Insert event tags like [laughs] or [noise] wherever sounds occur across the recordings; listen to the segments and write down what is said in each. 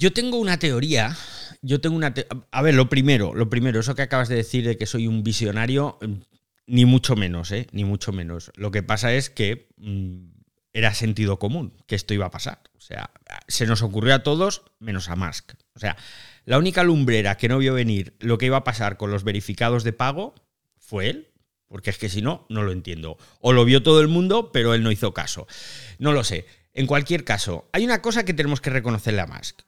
Yo tengo una teoría. Yo tengo una. a ver, lo primero, lo primero, eso que acabas de decir de que soy un visionario, ni mucho menos, ¿eh? Ni mucho menos. Lo que pasa es que mm, era sentido común que esto iba a pasar. O sea, se nos ocurrió a todos menos a Musk. O sea, la única lumbrera que no vio venir lo que iba a pasar con los verificados de pago fue él. Porque es que si no, no lo entiendo. O lo vio todo el mundo, pero él no hizo caso. No lo sé. En cualquier caso, hay una cosa que tenemos que reconocerle a Musk.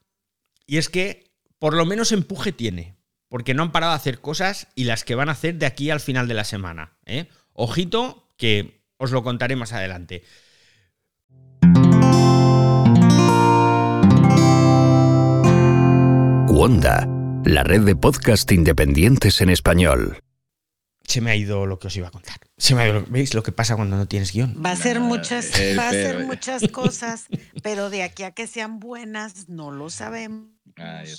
Y es que por lo menos empuje tiene. Porque no han parado de hacer cosas y las que van a hacer de aquí al final de la semana. ¿eh? Ojito, que os lo contaré más adelante. Wanda, la red de podcast independientes en español se me ha ido lo que os iba a contar. Se me ¿Veis lo que pasa cuando no tienes guion? Va a ser muchas, va a ser muchas cosas, pero de aquí a que sean buenas no lo sabemos.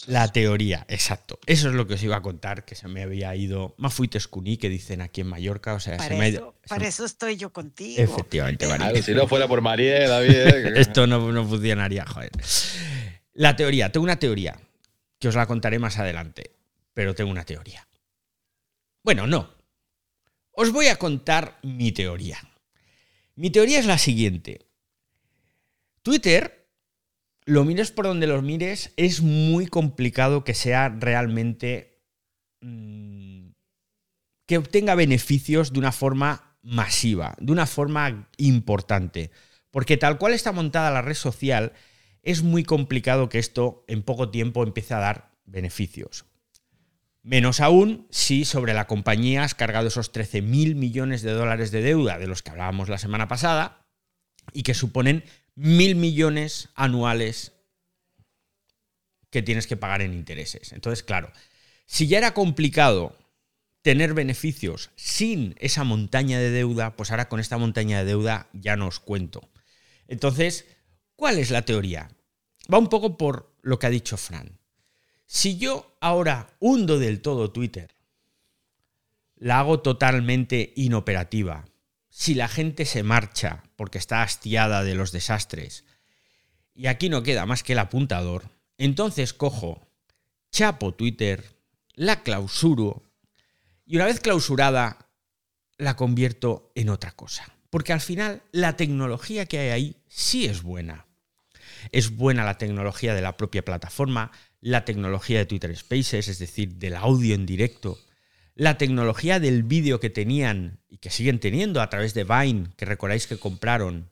La teoría, exacto. Eso es lo que os iba a contar, que se me había ido. Mafuites Cuní, que dicen aquí en Mallorca. O sea, para, se me eso, para eso estoy yo contigo. Efectivamente, si no fuera por María, David. ¿eh? [laughs] Esto no, no funcionaría, joder. La teoría, tengo una teoría, que os la contaré más adelante, pero tengo una teoría. Bueno, no, os voy a contar mi teoría. Mi teoría es la siguiente. Twitter, lo mires por donde lo mires, es muy complicado que sea realmente... Mm, que obtenga beneficios de una forma masiva, de una forma importante. Porque tal cual está montada la red social, es muy complicado que esto en poco tiempo empiece a dar beneficios. Menos aún si sobre la compañía has cargado esos 13 mil millones de dólares de deuda de los que hablábamos la semana pasada y que suponen mil millones anuales que tienes que pagar en intereses. Entonces, claro, si ya era complicado tener beneficios sin esa montaña de deuda, pues ahora con esta montaña de deuda ya no os cuento. Entonces, ¿cuál es la teoría? Va un poco por lo que ha dicho Fran. Si yo ahora hundo del todo Twitter, la hago totalmente inoperativa, si la gente se marcha porque está hastiada de los desastres, y aquí no queda más que el apuntador, entonces cojo, chapo Twitter, la clausuro, y una vez clausurada, la convierto en otra cosa. Porque al final la tecnología que hay ahí sí es buena. Es buena la tecnología de la propia plataforma, la tecnología de Twitter Spaces, es decir, del audio en directo, la tecnología del vídeo que tenían y que siguen teniendo a través de Vine, que recordáis que compraron,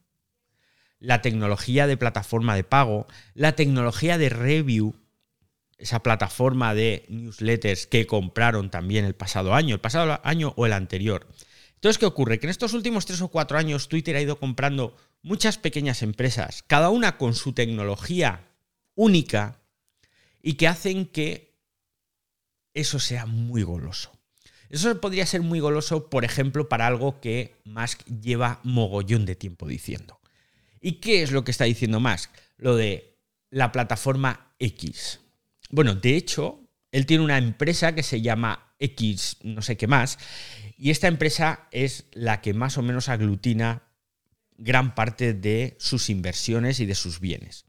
la tecnología de plataforma de pago, la tecnología de review, esa plataforma de newsletters que compraron también el pasado año, el pasado año o el anterior. Entonces, ¿qué ocurre? Que en estos últimos tres o cuatro años Twitter ha ido comprando muchas pequeñas empresas, cada una con su tecnología única, y que hacen que eso sea muy goloso. Eso podría ser muy goloso, por ejemplo, para algo que Musk lleva mogollón de tiempo diciendo. ¿Y qué es lo que está diciendo Musk? Lo de la plataforma X. Bueno, de hecho, él tiene una empresa que se llama X, no sé qué más, y esta empresa es la que más o menos aglutina gran parte de sus inversiones y de sus bienes.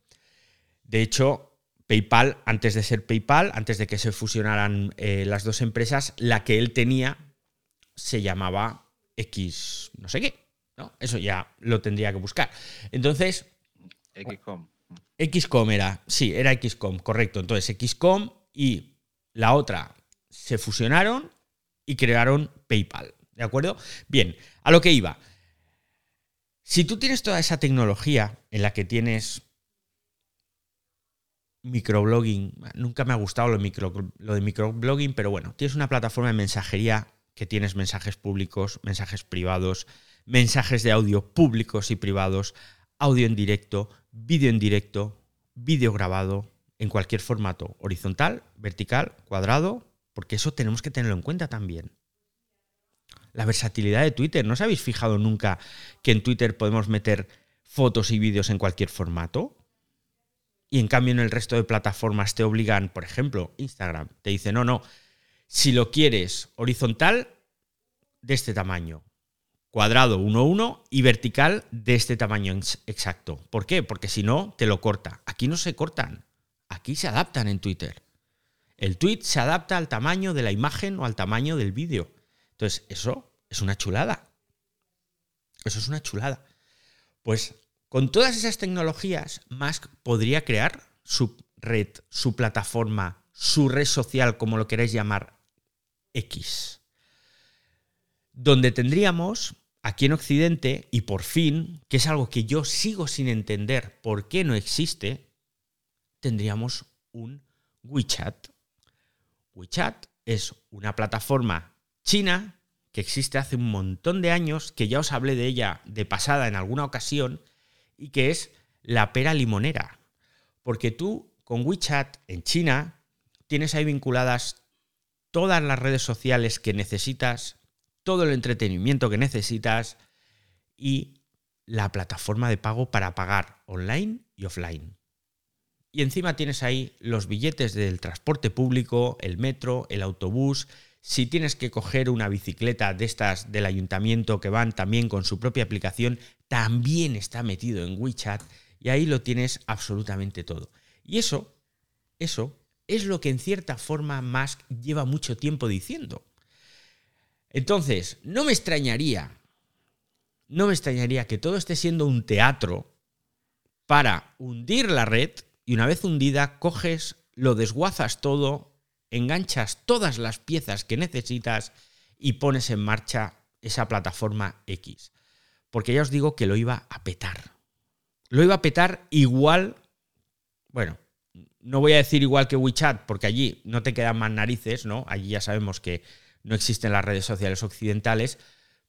De hecho, PayPal, antes de ser PayPal, antes de que se fusionaran eh, las dos empresas, la que él tenía se llamaba X, no sé qué. ¿no? Eso ya lo tendría que buscar. Entonces. XCOM. XCOM era, sí, era XCOM, correcto. Entonces XCOM y la otra se fusionaron y crearon PayPal. ¿De acuerdo? Bien, a lo que iba. Si tú tienes toda esa tecnología en la que tienes microblogging. Nunca me ha gustado lo, de microblogging, pero bueno, tienes una plataforma de mensajería que tienes mensajes públicos, mensajes privados, mensajes de audio públicos y privados, audio en directo, vídeo en directo, vídeo grabado, en cualquier formato, horizontal, vertical, cuadrado, porque eso tenemos que tenerlo en cuenta también. La versatilidad de Twitter. ¿No os habéis fijado nunca que en Twitter podemos meter fotos y vídeos en cualquier formato? Y en cambio en el resto de plataformas te obligan, por ejemplo, Instagram, te dice, no, no, si lo quieres horizontal, de este tamaño, cuadrado 1-1 y vertical de este tamaño exacto. ¿Por qué? Porque si no, te lo corta. Aquí no se cortan. aquí se adaptan en Twitter. El tweet se adapta al tamaño de la imagen o al tamaño del vídeo. Entonces, eso es una chulada. Eso es una chulada. Pues con todas esas tecnologías, Musk podría crear su red, su plataforma, su red social, como lo queréis llamar, X. Donde tendríamos aquí en Occidente, y por fin, que es algo que yo sigo sin entender por qué no existe, tendríamos un WeChat. WeChat es una plataforma china que existe hace un montón de años, que ya os hablé de ella de pasada en alguna ocasión, y que es la pera limonera. Porque tú con WeChat en China tienes ahí vinculadas todas las redes sociales que necesitas, todo el entretenimiento que necesitas y la plataforma de pago para pagar online y offline. Y encima tienes ahí los billetes del transporte público, el metro, el autobús. Si tienes que coger una bicicleta de estas del ayuntamiento que van también con su propia aplicación, también está metido en WeChat y ahí lo tienes absolutamente todo. Y eso, eso es lo que en cierta forma Musk lleva mucho tiempo diciendo. Entonces, no me extrañaría, no me extrañaría que todo esté siendo un teatro para hundir la red y una vez hundida coges, lo desguazas todo, enganchas todas las piezas que necesitas y pones en marcha esa plataforma X. Porque ya os digo que lo iba a petar. Lo iba a petar igual, bueno, no voy a decir igual que WeChat, porque allí no te quedan más narices, ¿no? Allí ya sabemos que no existen las redes sociales occidentales,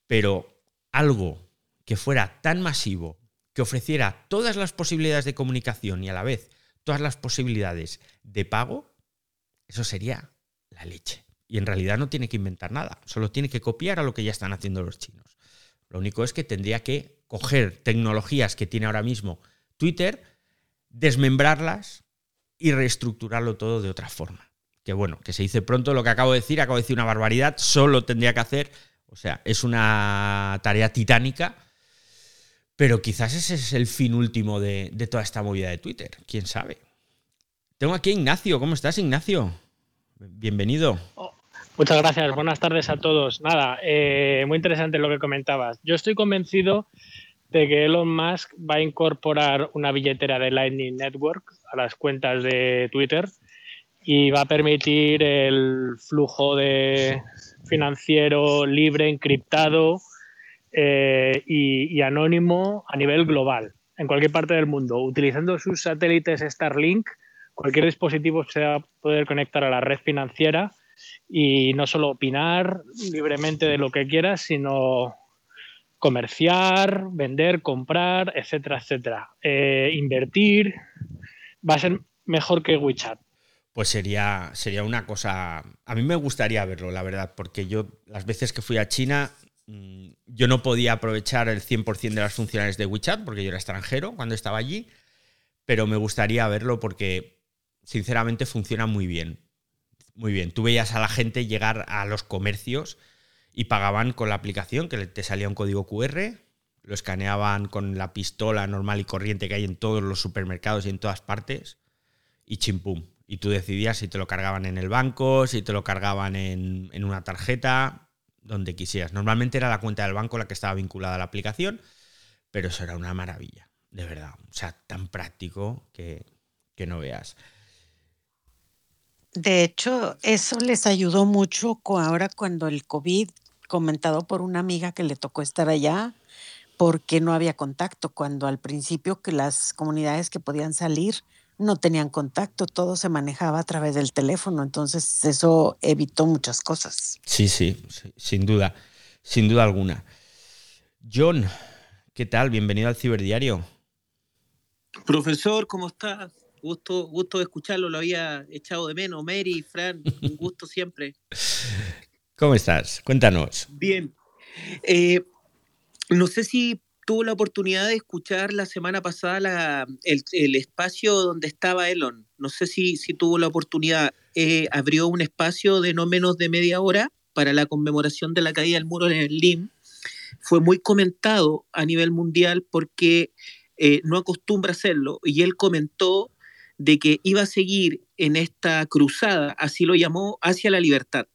pero algo que fuera tan masivo, que ofreciera todas las posibilidades de comunicación y a la vez todas las posibilidades de pago, eso sería la leche. Y en realidad no tiene que inventar nada, solo tiene que copiar a lo que ya están haciendo los chinos. Lo único es que tendría que coger tecnologías que tiene ahora mismo Twitter, desmembrarlas y reestructurarlo todo de otra forma que bueno, que se dice pronto lo que acabo de decir, acabo de decir una barbaridad, solo tendría que hacer, o sea, es una tarea titánica, pero quizás ese es el fin último de, toda esta movida de Twitter, quién sabe. Tengo aquí a Ignacio, ¿cómo estás Ignacio? Bienvenido. Oh, muchas gracias, buenas tardes a todos. Nada, eh, muy interesante lo que comentabas. Yo estoy convencido de que Elon Musk va a incorporar una billetera de Lightning Network a las cuentas de Twitter y va a permitir el flujo de financiero libre, encriptado eh, y, anónimo a nivel global, en cualquier parte del mundo. Utilizando sus satélites Starlink, cualquier dispositivo se va a poder conectar a la red financiera y no solo opinar libremente de lo que quiera, sino comerciar, vender, comprar, etcétera, etcétera. Eh, invertir va a ser mejor que WeChat pues sería, sería una cosa... A mí me gustaría verlo, la verdad, porque yo las veces que fui a China, mm, yo no podía aprovechar el 100% de las funciones de WeChat, porque yo era extranjero cuando estaba allí, pero me gustaría verlo porque, sinceramente, funciona muy bien. Muy bien. Tú veías a la gente llegar a los comercios y pagaban con la aplicación, que te salía un código QR, lo escaneaban con la pistola normal y corriente que hay en todos los supermercados y en todas partes, y chimpum, y tú decidías si te lo cargaban en el banco, si te lo cargaban en, una tarjeta, donde quisieras. Normalmente era la cuenta del banco la que estaba vinculada a la aplicación, pero eso era una maravilla, de verdad. O sea, tan práctico que, no veas. De hecho, eso les ayudó mucho ahora cuando el COVID, comentado por una amiga que le tocó estar allá, porque no había contacto, cuando al principio que las comunidades que podían salir no tenían contacto, todo se manejaba a través del teléfono, entonces eso evitó muchas cosas. Sí, sí, sin duda, sin duda alguna. John, ¿qué tal? Bienvenido al Ciberdiario. Profesor, ¿cómo estás? Gusto, gusto de escucharlo, lo había echado de menos. Mary, Fran, un gusto siempre. [laughs] ¿Cómo estás? Cuéntanos. Bien. Eh, no sé si tuvo la oportunidad de escuchar la semana pasada el, espacio donde estaba Elon. No sé si, si tuvo la oportunidad. Eh, abrió un espacio de no menos de media hora para la conmemoración de la caída del muro en Berlín. Fue muy comentado a nivel mundial porque eh, no acostumbra hacerlo. Y él comentó de que iba a seguir en esta cruzada, así lo llamó, hacia la libertad.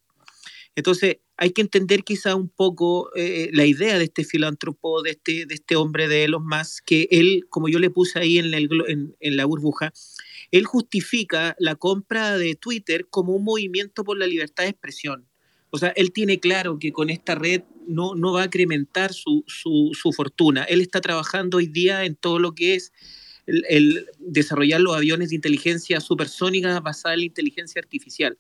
Entonces, hay que entender quizá un poco eh, la idea de este filántropo, de este, de este hombre de Elon Musk, que él, como yo le puse ahí en, la burbuja, él justifica la compra de Twitter como un movimiento por la libertad de expresión. O sea, él tiene claro que con esta red no, va a incrementar su fortuna. Él está trabajando hoy día en todo lo que es el, desarrollar los aviones de inteligencia supersónica basada en la inteligencia artificial.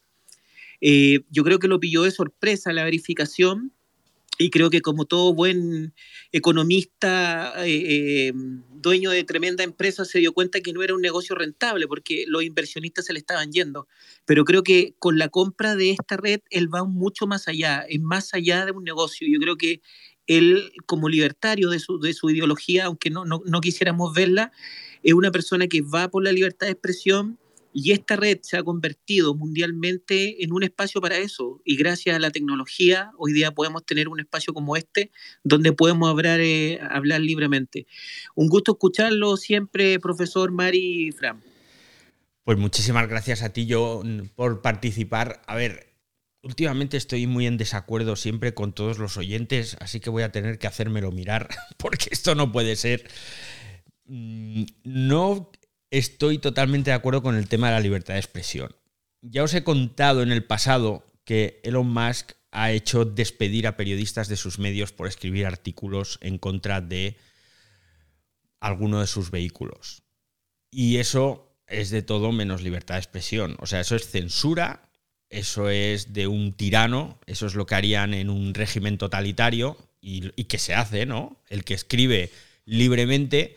Eh, yo creo que lo pilló de sorpresa la verificación y creo que como todo buen economista, eh, eh, dueño de tremenda empresa, se dio cuenta que no era un negocio rentable porque los inversionistas se le estaban yendo. Pero creo que con la compra de esta red, él va mucho más allá, es más allá de un negocio. Yo creo que él, como libertario de su, de su ideología, aunque no, no, no quisiéramos verla, es una persona que va por la libertad de expresión y esta red se ha convertido mundialmente en un espacio para eso. Y gracias a la tecnología, hoy día podemos tener un espacio como este donde podemos hablar, eh, hablar libremente. Un gusto escucharlo siempre, profesor Mari Fram. Pues muchísimas gracias a ti yo por participar. A ver, últimamente estoy muy en desacuerdo siempre con todos los oyentes, así que voy a tener que hacérmelo mirar, [laughs] porque esto no puede ser. Mm, no estoy totalmente de acuerdo con el tema de la libertad de expresión. Ya os he contado en el pasado que Elon Musk ha hecho despedir a periodistas de sus medios por escribir artículos en contra de alguno de sus vehículos. Y eso es de todo menos libertad de expresión. O sea, eso es censura, eso es de un tirano, eso es lo que harían en un régimen totalitario y, y que se hace, ¿no? El que escribe libremente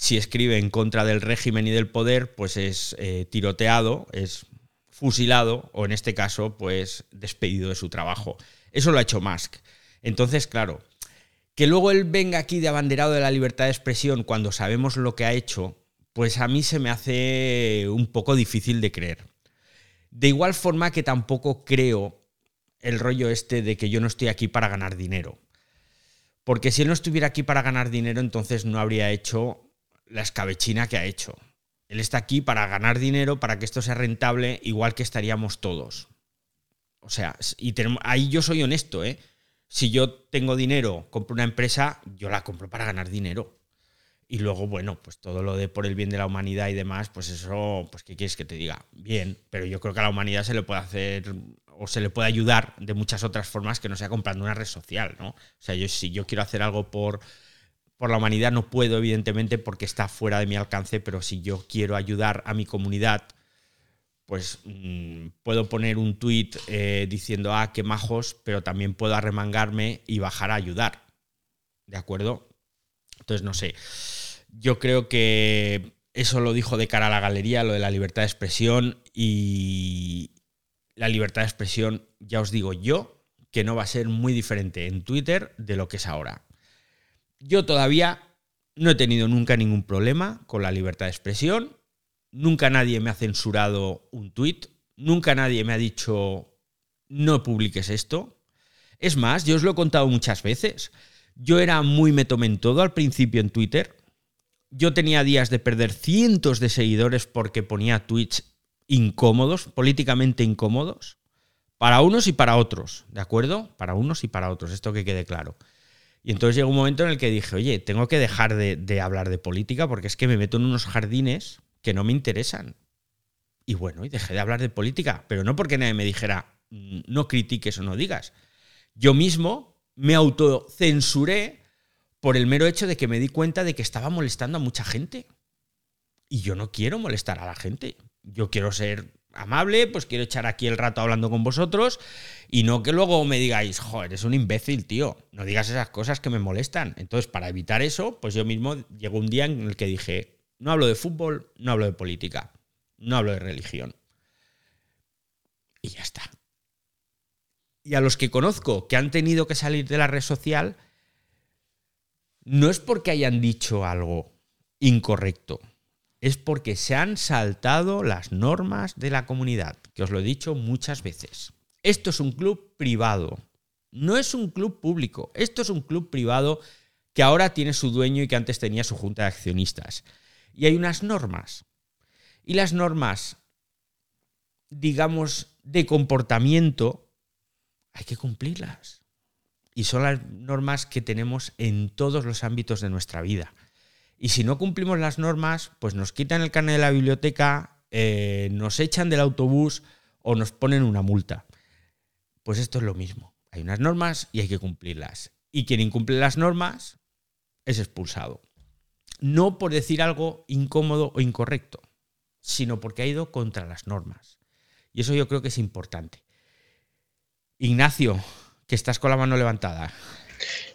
si escribe en contra del régimen y del poder, pues es eh, tiroteado, es fusilado o en este caso, pues despedido de su trabajo. Eso lo ha hecho Musk. Entonces, claro, que luego él venga aquí de abanderado de la libertad de expresión cuando sabemos lo que ha hecho, pues a mí se me hace un poco difícil de creer. De igual forma que tampoco creo el rollo este de que yo no estoy aquí para ganar dinero. Porque si él no estuviera aquí para ganar dinero, entonces no habría hecho la escabechina que ha hecho. Él está aquí para ganar dinero, para que esto sea rentable, igual que estaríamos todos. O sea, y tenemos, ahí yo soy honesto, ¿eh? Si yo tengo dinero, compro una empresa, yo la compro para ganar dinero. Y luego, bueno, pues todo lo de por el bien de la humanidad y demás, pues eso, pues ¿qué quieres que te diga? Bien, pero yo creo que a la humanidad se le puede hacer o se le puede ayudar de muchas otras formas que no sea comprando una red social, ¿no? O sea, yo si yo quiero hacer algo por, por la humanidad no puedo, evidentemente, porque está fuera de mi alcance, pero si yo quiero ayudar a mi comunidad, pues mmm, puedo poner un tuit eh, diciendo, ah, qué majos, pero también puedo arremangarme y bajar a ayudar. ¿De acuerdo? Entonces, no sé. Yo creo que eso lo dijo de cara a la galería, lo de la libertad de expresión y la libertad de expresión, ya os digo yo, que no va a ser muy diferente en Twitter de lo que es ahora. Yo todavía no he tenido nunca ningún problema con la libertad de expresión. Nunca nadie me ha censurado un tuit. Nunca nadie me ha dicho no publiques esto. Es más, yo os lo he contado muchas veces. Yo era muy me en todo al principio en Twitter. Yo tenía días de perder cientos de seguidores porque ponía tweets incómodos, políticamente incómodos, para unos y para otros, ¿de acuerdo? Para unos y para otros, esto que quede claro. Y entonces llegó un momento en el que dije, oye, tengo que dejar de, de, hablar de política porque es que me meto en unos jardines que no me interesan. Y bueno, y dejé de hablar de política, pero no porque nadie me dijera, mm, no critiques o no digas. Yo mismo me autocensuré por el mero hecho de que me di cuenta de que estaba molestando a mucha gente. Y yo no quiero molestar a la gente. Yo quiero ser amable, pues quiero echar aquí el rato hablando con vosotros y no que luego me digáis, joder, eres un imbécil, tío, no digas esas cosas que me molestan. Entonces, para evitar eso, pues yo mismo llegó un día en el que dije, no hablo de fútbol, no hablo de política, no hablo de religión. Y ya está. Y a los que conozco que han tenido que salir de la red social, no es porque hayan dicho algo incorrecto, es porque se han saltado las normas de la comunidad, que os lo he dicho muchas veces. Esto es un club privado, no es un club público, esto es un club privado que ahora tiene su dueño y que antes tenía su junta de accionistas. Y hay unas normas. Y las normas, digamos, de comportamiento, hay que cumplirlas. Y son las normas que tenemos en todos los ámbitos de nuestra vida. Y si no cumplimos las normas, pues nos quitan el carnet de la biblioteca, eh, nos echan del autobús o nos ponen una multa. Pues esto es lo mismo. Hay unas normas y hay que cumplirlas. Y quien incumple las normas es expulsado. No por decir algo incómodo o incorrecto, sino porque ha ido contra las normas. Y eso yo creo que es importante. Ignacio, que estás con la mano levantada.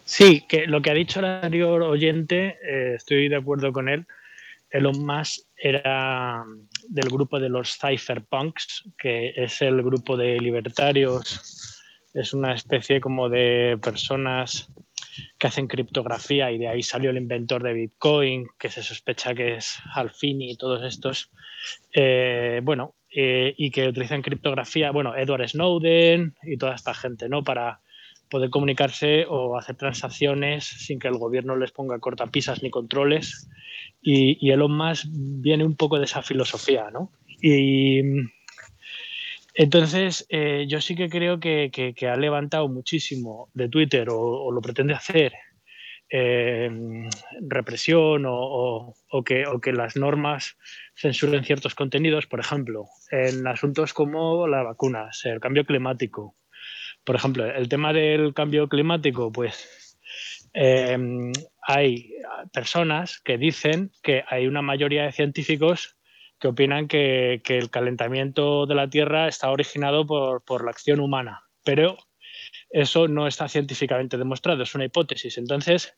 Sí, que lo que ha dicho el anterior oyente, eh, estoy de acuerdo con él. Elon Musk era del grupo de los cypherpunks, que es el grupo de libertarios, es una especie como de personas que hacen criptografía y de ahí salió el inventor de Bitcoin, que se sospecha que es Alfini y todos estos, eh, bueno, eh, y que utilizan criptografía, bueno, Edward Snowden y toda esta gente, ¿no? Para poder comunicarse o hacer transacciones sin que el gobierno les ponga cortapisas ni controles. Y, y Elon Musk viene un poco de esa filosofía, ¿no? Y entonces yo sí que creo que, que, que, ha levantado muchísimo de Twitter o, o lo pretende hacer eh, represión o, o, o, que, o que las normas censuren ciertos contenidos, por ejemplo, en asuntos como las vacunas, el cambio climático, por ejemplo, el tema del cambio climático, pues eh, hay personas que dicen que hay una mayoría de científicos que opinan que, el calentamiento de la Tierra está originado por, por, la acción humana, pero eso no está científicamente demostrado, es una hipótesis. Entonces,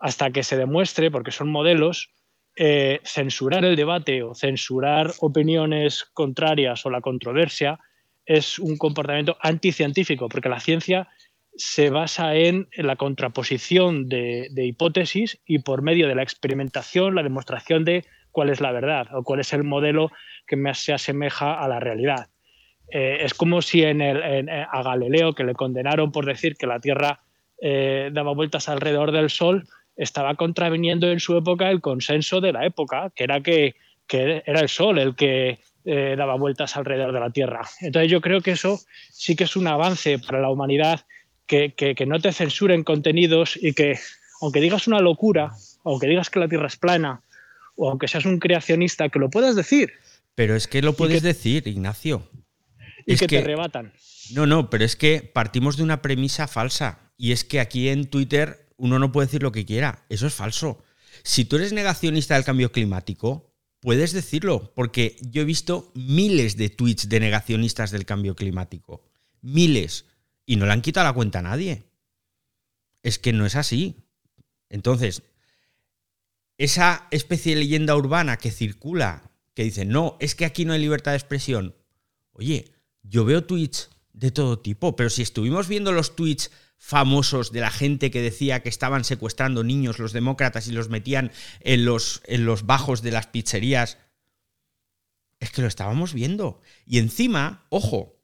hasta que se demuestre, porque son modelos, eh, censurar el debate o censurar opiniones contrarias o la controversia es un comportamiento anticientífico, porque la ciencia se basa en, la contraposición de, hipótesis y por medio de la experimentación, la demostración de cuál es la verdad o cuál es el modelo que más se asemeja a la realidad. Eh, es como si en el, en, a Galileo, que le condenaron por decir que la Tierra eh, daba vueltas alrededor del Sol, estaba contraviniendo en su época el consenso de la época, que era que, que era el Sol el que eh, daba vueltas alrededor de la Tierra. Entonces yo creo que eso sí que es un avance para la humanidad, que, que, que, no te censuren contenidos y que aunque digas una locura, aunque digas que la Tierra es plana, o aunque seas un creacionista, que lo puedas decir. Pero es que lo puedes que, decir, Ignacio. Y es que, que te rebatan. No, no, pero es que partimos de una premisa falsa. Y es que aquí en Twitter uno no puede decir lo que quiera. Eso es falso. Si tú eres negacionista del cambio climático, Puedes decirlo, porque yo he visto miles de tweets de negacionistas del cambio climático. Miles. Y no le han quitado la cuenta a nadie. Es que no es así. Entonces, esa especie de leyenda urbana que circula, que dice, no, es que aquí no hay libertad de expresión. Oye, yo veo tweets de todo tipo, pero si estuvimos viendo los tweets famosos de la gente que decía que estaban secuestrando niños los demócratas y los metían en los, en los bajos de las pizzerías. Es que lo estábamos viendo. Y encima, ojo,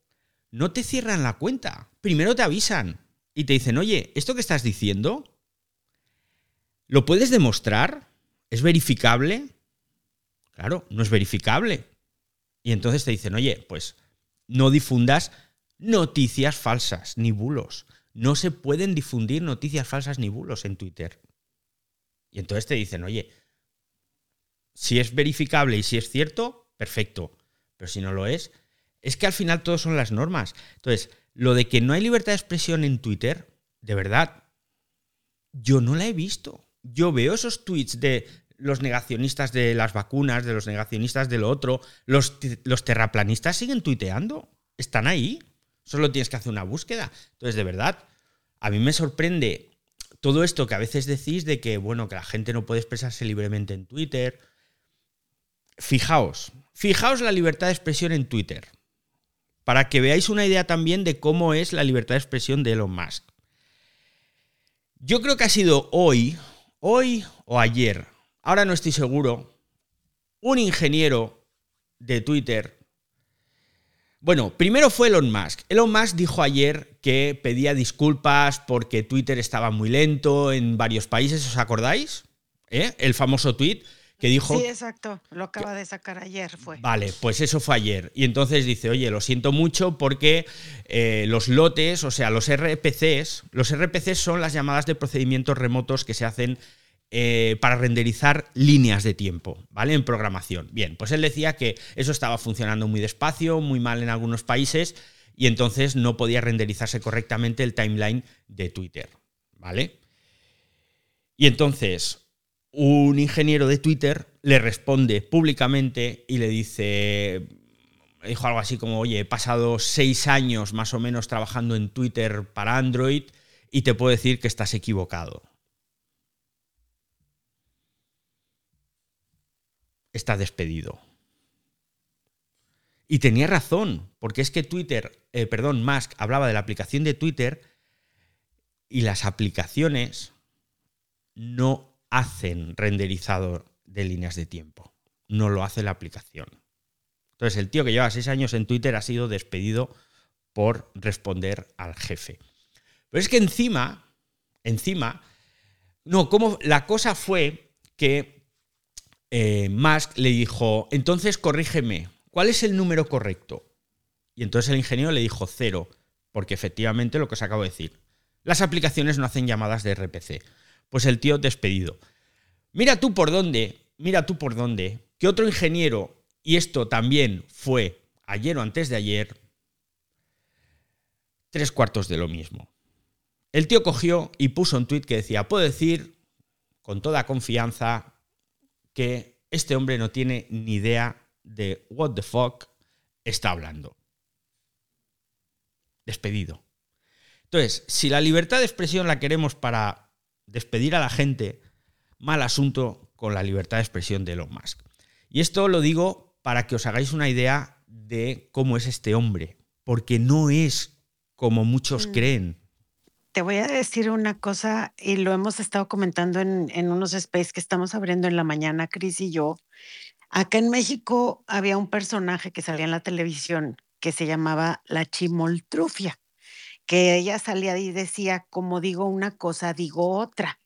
no te cierran la cuenta. Primero te avisan y te dicen, oye, ¿esto que estás diciendo? ¿Lo puedes demostrar? ¿Es verificable? Claro, no es verificable. Y entonces te dicen, oye, pues no difundas noticias falsas ni bulos no se pueden difundir noticias falsas ni bulos en Twitter. Y entonces te dicen, oye, si es verificable y si es cierto, perfecto. Pero si no lo es, es que al final todo son las normas. Entonces, lo de que no hay libertad de expresión en Twitter, de verdad, yo no la he visto. Yo veo esos tweets de los negacionistas de las vacunas, de los negacionistas de lo otro, los, los terraplanistas siguen tuiteando, están ahí. Solo tienes que hacer una búsqueda. Entonces, de verdad, a mí me sorprende todo esto que a veces decís de que, bueno, que la gente no puede expresarse libremente en Twitter. Fijaos, fijaos la libertad de expresión en Twitter. Para que veáis una idea también de cómo es la libertad de expresión de Elon Musk. Yo creo que ha sido hoy, hoy o ayer, ahora no estoy seguro, un ingeniero de Twitter bueno, primero fue Elon Musk. Elon Musk dijo ayer que pedía disculpas porque Twitter estaba muy lento en varios países, ¿os acordáis? ¿Eh? El famoso tweet que dijo... Sí, exacto. Lo acaba de sacar ayer, fue. Vale, pues eso fue ayer. Y entonces dice, oye, lo siento mucho porque eh, los lotes, o sea, los RPCs, los RPCs son las llamadas de procedimientos remotos que se hacen eh, para renderizar líneas de tiempo, ¿vale? En programación. Bien, pues él decía que eso estaba funcionando muy despacio, muy mal en algunos países, y entonces no podía renderizarse correctamente el timeline de Twitter, ¿vale? Y entonces un ingeniero de Twitter le responde públicamente y le dice, dijo algo así como, oye, he pasado seis años más o menos trabajando en Twitter para Android y te puedo decir que estás equivocado. Está despedido. Y tenía razón, porque es que Twitter, eh, perdón, Musk hablaba de la aplicación de Twitter y las aplicaciones no hacen renderizado de líneas de tiempo. No lo hace la aplicación. Entonces, el tío que lleva seis años en Twitter ha sido despedido por responder al jefe. Pero es que encima, encima, no, como la cosa fue que eh, Musk le dijo, entonces corrígeme, ¿cuál es el número correcto? Y entonces el ingeniero le dijo cero, porque efectivamente lo que os acabo de decir, las aplicaciones no hacen llamadas de RPC. Pues el tío despedido. Mira tú por dónde, mira tú por dónde, que otro ingeniero, y esto también fue ayer o antes de ayer, tres cuartos de lo mismo. El tío cogió y puso un tuit que decía, puedo decir con toda confianza que este hombre no tiene ni idea de what the fuck está hablando. Despedido. Entonces, si la libertad de expresión la queremos para despedir a la gente, mal asunto con la libertad de expresión de Elon Musk. Y esto lo digo para que os hagáis una idea de cómo es este hombre, porque no es como muchos mm. creen. Te voy a decir una cosa, y lo hemos estado comentando en, en unos space que estamos abriendo en la mañana, Cris y yo. Acá en México había un personaje que salía en la televisión que se llamaba la chimoltrufia que ella salía y decía, como digo una cosa, digo otra.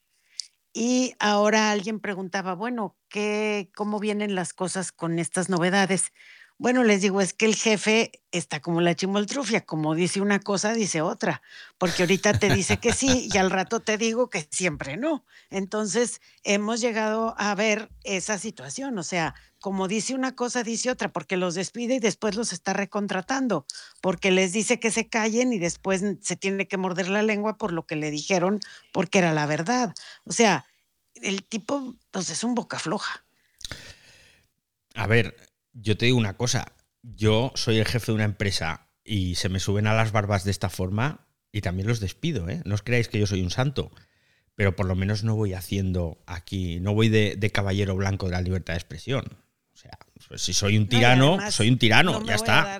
Y ahora alguien preguntaba, bueno, ¿qué, ¿cómo vienen las cosas con estas novedades? Bueno, les digo, es que el jefe está como la chimoltrufia, como dice una cosa, dice otra, porque ahorita te dice que sí y al rato te digo que siempre no. Entonces, hemos llegado a ver esa situación, o sea, como dice una cosa, dice otra, porque los despide y después los está recontratando, porque les dice que se callen y después se tiene que morder la lengua por lo que le dijeron, porque era la verdad. O sea, el tipo, pues es un boca floja. A ver, yo te digo una cosa, yo soy el jefe de una empresa y se me suben a las barbas de esta forma y también los despido, ¿eh? No os creáis que yo soy un santo, pero por lo menos no voy haciendo aquí, no voy de, caballero blanco de la libertad de expresión. O sea, pues si soy un tirano, soy un tirano, ya está.